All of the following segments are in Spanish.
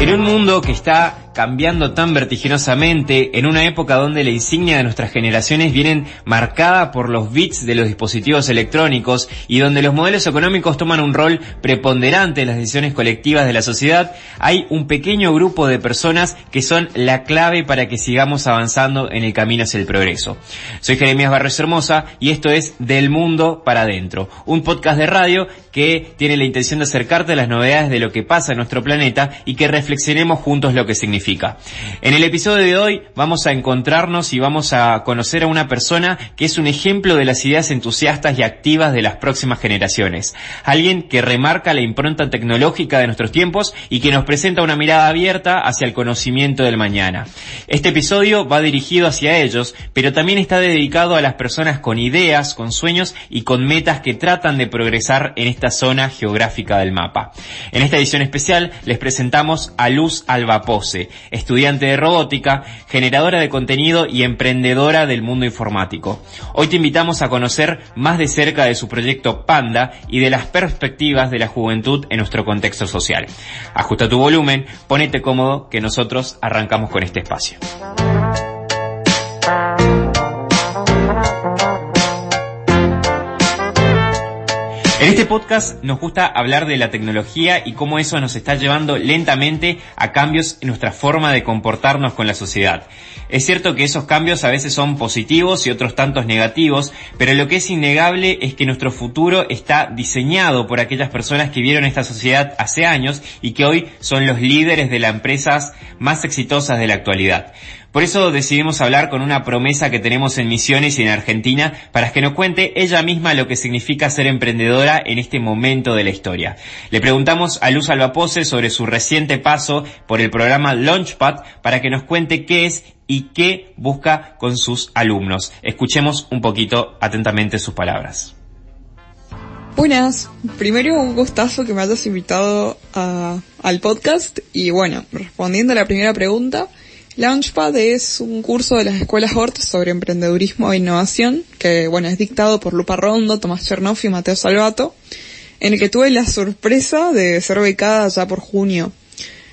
En un mundo que está cambiando tan vertiginosamente, en una época donde la insignia de nuestras generaciones vienen marcada por los bits de los dispositivos electrónicos y donde los modelos económicos toman un rol preponderante en las decisiones colectivas de la sociedad, hay un pequeño grupo de personas que son la clave para que sigamos avanzando en el camino hacia el progreso. Soy Jeremías Barros Hermosa y esto es Del Mundo para Adentro, un podcast de radio que tiene la intención de acercarte a las novedades de lo que pasa en nuestro planeta y que reflexionemos juntos lo que significa. En el episodio de hoy vamos a encontrarnos y vamos a conocer a una persona que es un ejemplo de las ideas entusiastas y activas de las próximas generaciones. Alguien que remarca la impronta tecnológica de nuestros tiempos y que nos presenta una mirada abierta hacia el conocimiento del mañana. Este episodio va dirigido hacia ellos, pero también está dedicado a las personas con ideas, con sueños y con metas que tratan de progresar en esta zona geográfica del mapa. En esta edición especial les presentamos a Luz Albapose, estudiante de robótica, generadora de contenido y emprendedora del mundo informático. Hoy te invitamos a conocer más de cerca de su proyecto Panda y de las perspectivas de la juventud en nuestro contexto social. Ajusta tu volumen, ponete cómodo que nosotros arrancamos con este espacio. En este podcast nos gusta hablar de la tecnología y cómo eso nos está llevando lentamente a cambios en nuestra forma de comportarnos con la sociedad. Es cierto que esos cambios a veces son positivos y otros tantos negativos, pero lo que es innegable es que nuestro futuro está diseñado por aquellas personas que vieron esta sociedad hace años y que hoy son los líderes de las empresas más exitosas de la actualidad. Por eso decidimos hablar con una promesa que tenemos en Misiones y en Argentina para que nos cuente ella misma lo que significa ser emprendedora en este momento de la historia. Le preguntamos a Luz Albapose sobre su reciente paso por el programa Launchpad para que nos cuente qué es y qué busca con sus alumnos. Escuchemos un poquito atentamente sus palabras. Buenas, primero un gustazo que me hayas invitado al podcast y bueno, respondiendo a la primera pregunta, Launchpad es un curso de las escuelas Hort sobre emprendedurismo e innovación, que bueno, es dictado por Lupa Rondo, Tomás Chernoff y Mateo Salvato, en el que tuve la sorpresa de ser becada ya por junio.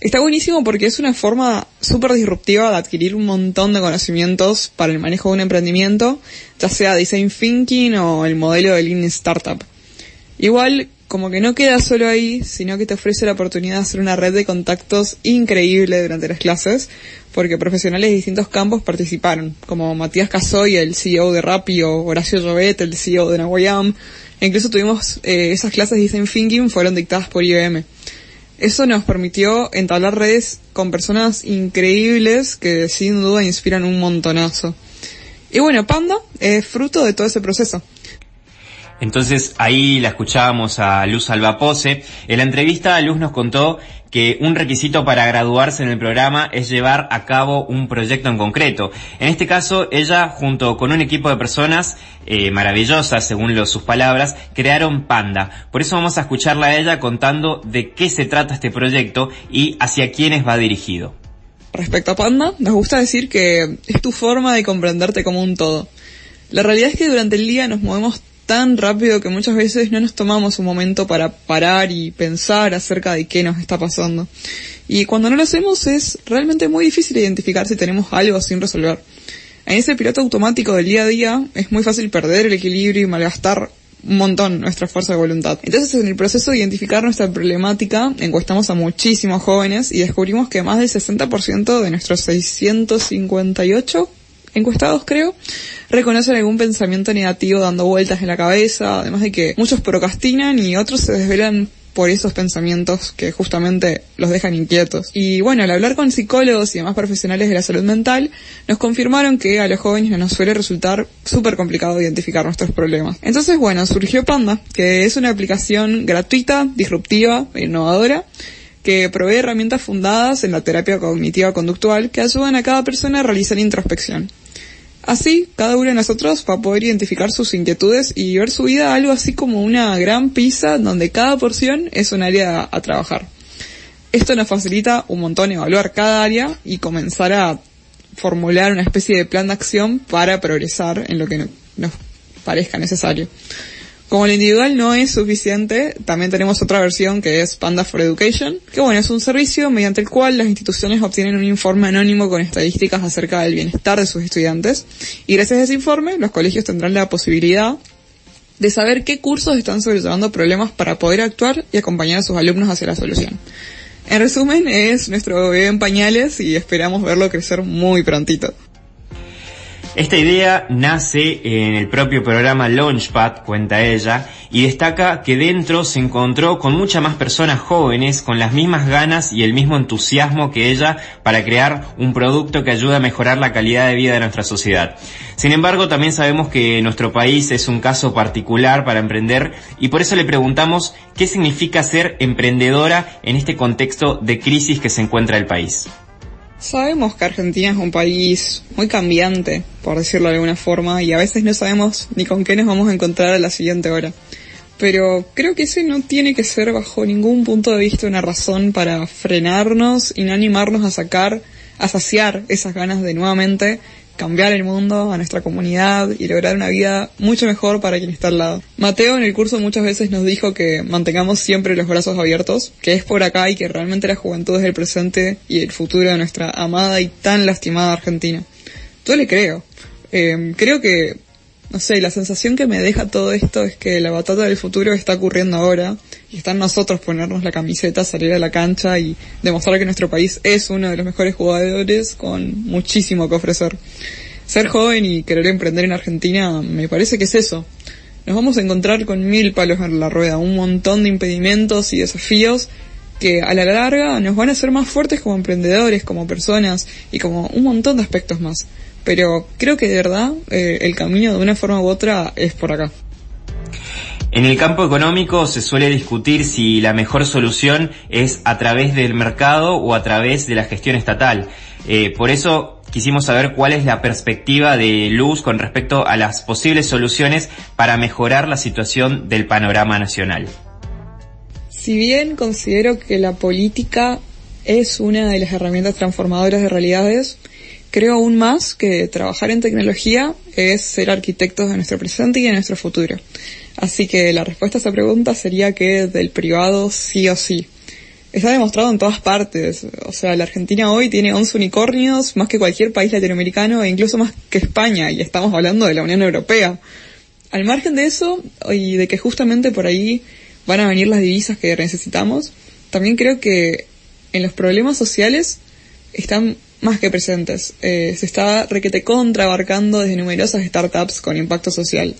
Está buenísimo porque es una forma súper disruptiva de adquirir un montón de conocimientos para el manejo de un emprendimiento, ya sea design thinking o el modelo de Lean Startup. Igual, como que no queda solo ahí, sino que te ofrece la oportunidad de hacer una red de contactos increíble durante las clases, porque profesionales de distintos campos participaron, como Matías Casoy, el CEO de Rappi, o Horacio Llobet, el CEO de Nahuayam. E incluso tuvimos eh, esas clases de Design Thinking fueron dictadas por IBM. Eso nos permitió entablar redes con personas increíbles que sin duda inspiran un montonazo. Y bueno, Panda es fruto de todo ese proceso. Entonces ahí la escuchábamos a Luz Albapose. En la entrevista Luz nos contó que un requisito para graduarse en el programa es llevar a cabo un proyecto en concreto. En este caso, ella, junto con un equipo de personas eh, maravillosas, según sus palabras, crearon Panda. Por eso vamos a escucharla a ella contando de qué se trata este proyecto y hacia quiénes va dirigido. Respecto a Panda, nos gusta decir que es tu forma de comprenderte como un todo. La realidad es que durante el día nos movemos tan rápido que muchas veces no nos tomamos un momento para parar y pensar acerca de qué nos está pasando. Y cuando no lo hacemos es realmente muy difícil identificar si tenemos algo sin resolver. En ese piloto automático del día a día es muy fácil perder el equilibrio y malgastar un montón nuestra fuerza de voluntad. Entonces en el proceso de identificar nuestra problemática encuestamos a muchísimos jóvenes y descubrimos que más del 60% de nuestros 658 encuestados creo, reconocen algún pensamiento negativo dando vueltas en la cabeza, además de que muchos procrastinan y otros se desvelan por esos pensamientos que justamente los dejan inquietos. Y bueno, al hablar con psicólogos y demás profesionales de la salud mental, nos confirmaron que a los jóvenes nos suele resultar súper complicado identificar nuestros problemas. Entonces, bueno, surgió Panda, que es una aplicación gratuita, disruptiva e innovadora, que provee herramientas fundadas en la terapia cognitiva conductual que ayudan a cada persona a realizar introspección. Así, cada uno de nosotros va a poder identificar sus inquietudes y ver su vida algo así como una gran pizza donde cada porción es un área a, trabajar. Esto nos facilita un montón evaluar cada área y comenzar a formular una especie de plan de acción para progresar en lo que nos parezca necesario. Como el individual no es suficiente, también tenemos otra versión que es Panda for Education, que bueno, es un servicio mediante el cual las instituciones obtienen un informe anónimo con estadísticas acerca del bienestar de sus estudiantes y gracias a ese informe los colegios tendrán la posibilidad de saber qué cursos están sobrellevando problemas para poder actuar y acompañar a sus alumnos hacia la solución. En resumen, es nuestro bebé en pañales y esperamos verlo crecer muy prontito. Esta idea nace en el propio programa Launchpad, cuenta ella, y destaca que dentro se encontró con muchas más personas jóvenes con las mismas ganas y el mismo entusiasmo que ella para crear un producto que ayude a mejorar la calidad de vida de nuestra sociedad. Sin embargo, también sabemos que nuestro país es un caso particular para emprender y por eso le preguntamos qué significa ser emprendedora en este contexto de crisis que se encuentra el país. Sabemos que Argentina es un país muy cambiante, por decirlo de alguna forma, y a veces no sabemos ni con qué nos vamos a encontrar a la siguiente hora. Pero creo que ese no tiene que ser bajo ningún punto de vista una razón para frenarnos y no animarnos a sacar, a saciar esas ganas de nuevamente cambiar el mundo, a nuestra comunidad y lograr una vida mucho mejor para quien está al lado. Mateo en el curso muchas veces nos dijo que mantengamos siempre los brazos abiertos, que es por acá y que realmente la juventud es el presente y el futuro de nuestra amada y tan lastimada Argentina. Yo le creo. Eh, creo que no sé, la sensación que me deja todo esto es que la batalla del futuro está ocurriendo ahora y está en nosotros ponernos la camiseta, salir a la cancha y demostrar que nuestro país es uno de los mejores jugadores con muchísimo que ofrecer. Ser joven y querer emprender en Argentina me parece que es eso. Nos vamos a encontrar con mil palos en la rueda, un montón de impedimentos y desafíos que a la larga nos van a hacer más fuertes como emprendedores, como personas y como un montón de aspectos más pero creo que de verdad eh, el camino de una forma u otra es por acá. En el campo económico se suele discutir si la mejor solución es a través del mercado o a través de la gestión estatal. Eh, por eso quisimos saber cuál es la perspectiva de Luz con respecto a las posibles soluciones para mejorar la situación del panorama nacional. Si bien considero que la política es una de las herramientas transformadoras de realidades, Creo aún más que trabajar en tecnología es ser arquitectos de nuestro presente y de nuestro futuro. Así que la respuesta a esa pregunta sería que del privado sí o sí. Está demostrado en todas partes. O sea, la Argentina hoy tiene 11 unicornios, más que cualquier país latinoamericano e incluso más que España, y estamos hablando de la Unión Europea. Al margen de eso, y de que justamente por ahí van a venir las divisas que necesitamos, también creo que en los problemas sociales están más que presentes. Eh, se está requete contra abarcando desde numerosas startups con impacto social.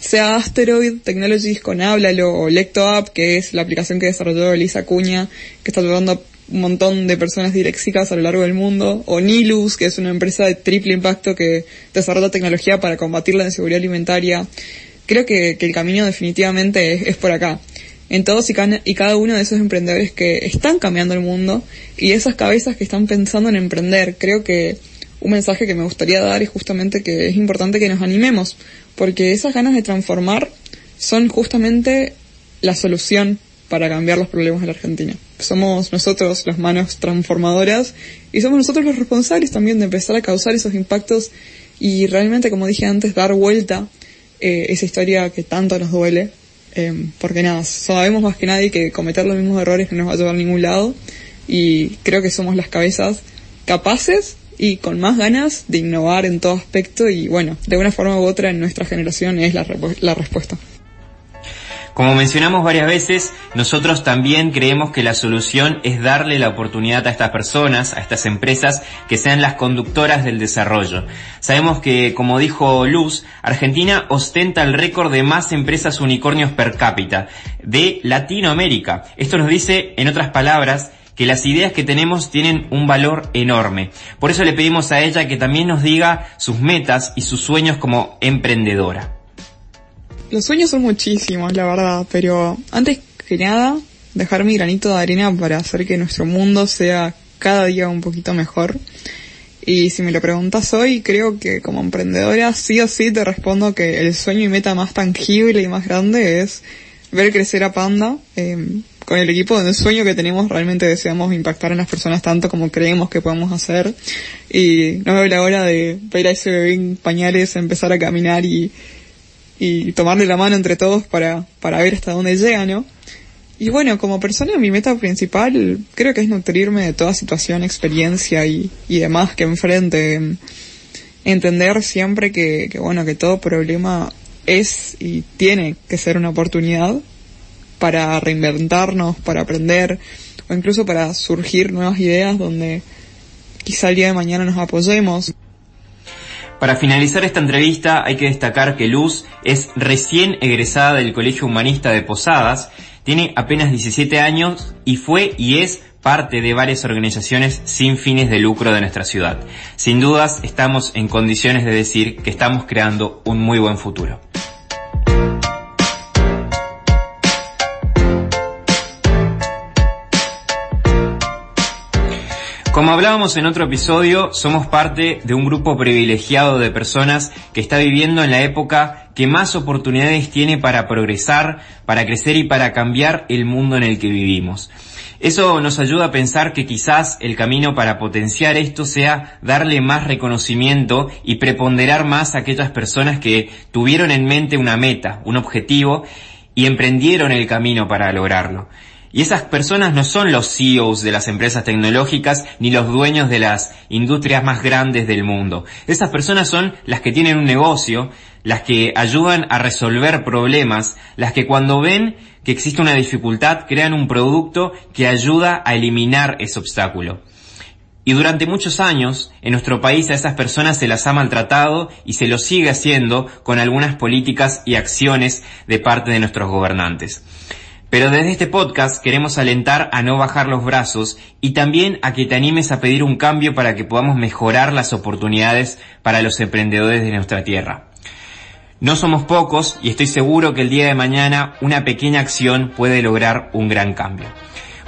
Sea Asteroid Technologies con Háblalo o LectoApp, que es la aplicación que desarrolló Elisa Cuña, que está ayudando a un montón de personas diléxicas a lo largo del mundo, o Nilus, que es una empresa de triple impacto que desarrolla tecnología para combatir la inseguridad alimentaria. Creo que, el camino definitivamente es por acá en todos y cada, uno de esos emprendedores que están cambiando el mundo y esas cabezas que están pensando en emprender. Creo que un mensaje que me gustaría dar es justamente que es importante que nos animemos, porque esas ganas de transformar son justamente la solución para cambiar los problemas de la Argentina. Somos nosotros las manos transformadoras y somos nosotros los responsables también de empezar a causar esos impactos y realmente, como dije antes, dar vuelta eh, esa historia que tanto nos duele eh, porque nada, sabemos más que nadie que cometer los mismos errores no nos va a llevar a ningún lado y creo que somos las cabezas capaces y con más ganas de innovar en todo aspecto y bueno, de una forma u otra en nuestra generación es la, la respuesta. Como mencionamos varias veces, nosotros también creemos que la solución es darle la oportunidad a estas personas, a estas empresas, que sean las conductoras del desarrollo. Sabemos que, como dijo Luz, Argentina ostenta el récord de más empresas unicornios per cápita de Latinoamérica. Esto nos dice, en otras palabras, que las ideas que tenemos tienen un valor enorme. Por eso le pedimos a ella que también nos diga sus metas y sus sueños como emprendedora. Los sueños son muchísimos, la verdad, pero antes que nada, dejar mi granito de arena para hacer que nuestro mundo sea cada día un poquito mejor. Y si me lo preguntas hoy, creo que como emprendedora sí o sí te respondo que el sueño y meta más tangible y más grande es ver crecer a Panda. Em, con el equipo de sueño que tenemos realmente deseamos impactar en las personas tanto como creemos que podemos hacer. Y no veo la hora de ver a ese bebé en pañales empezar a caminar y y tomarle la mano entre todos para, para ver hasta dónde llega, ¿no? Y bueno, como persona mi meta principal creo que es nutrirme de toda situación, experiencia y, y demás que enfrente. Entender siempre que, que, bueno, que todo problema es y tiene que ser una oportunidad para reinventarnos, para aprender o incluso para surgir nuevas ideas donde quizá el día de mañana nos apoyemos. Para finalizar esta entrevista hay que destacar que Luz es recién egresada del Colegio Humanista de Posadas, tiene apenas 17 años y fue y es parte de varias organizaciones sin fines de lucro de nuestra ciudad. Sin dudas estamos en condiciones de decir que estamos creando un muy buen futuro. Como hablábamos en otro episodio, somos parte de un grupo privilegiado de personas que está viviendo en la época que más oportunidades tiene para progresar, para crecer y para cambiar el mundo en el que vivimos. Eso nos ayuda a pensar que quizás el camino para potenciar esto sea darle más reconocimiento y preponderar más a aquellas personas que tuvieron en mente una meta, un objetivo y emprendieron el camino para lograrlo. Y esas personas no son los CEOs de las empresas tecnológicas ni los dueños de las industrias más grandes del mundo. Esas personas son las que tienen un negocio, las que ayudan a resolver problemas, las que cuando ven que existe una dificultad crean un producto que ayuda a eliminar ese obstáculo. Y durante muchos años, en nuestro país a esas personas se las ha maltratado y se lo sigue haciendo con algunas políticas y acciones de parte de nuestros gobernantes. Pero desde este podcast queremos alentar a no bajar los brazos y también a que te animes a pedir un cambio para que podamos mejorar las oportunidades para los emprendedores de nuestra tierra. No somos pocos y estoy seguro que el día de mañana una pequeña acción puede lograr un gran cambio.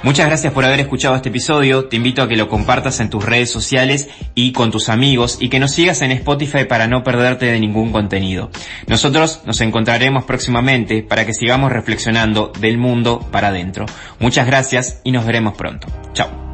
Muchas gracias por haber escuchado este episodio, te invito a que lo compartas en tus redes sociales y con tus amigos y que nos sigas en Spotify para no perderte de ningún contenido. Nosotros nos encontraremos próximamente para que sigamos reflexionando del mundo para adentro. Muchas gracias y nos veremos pronto. Chao.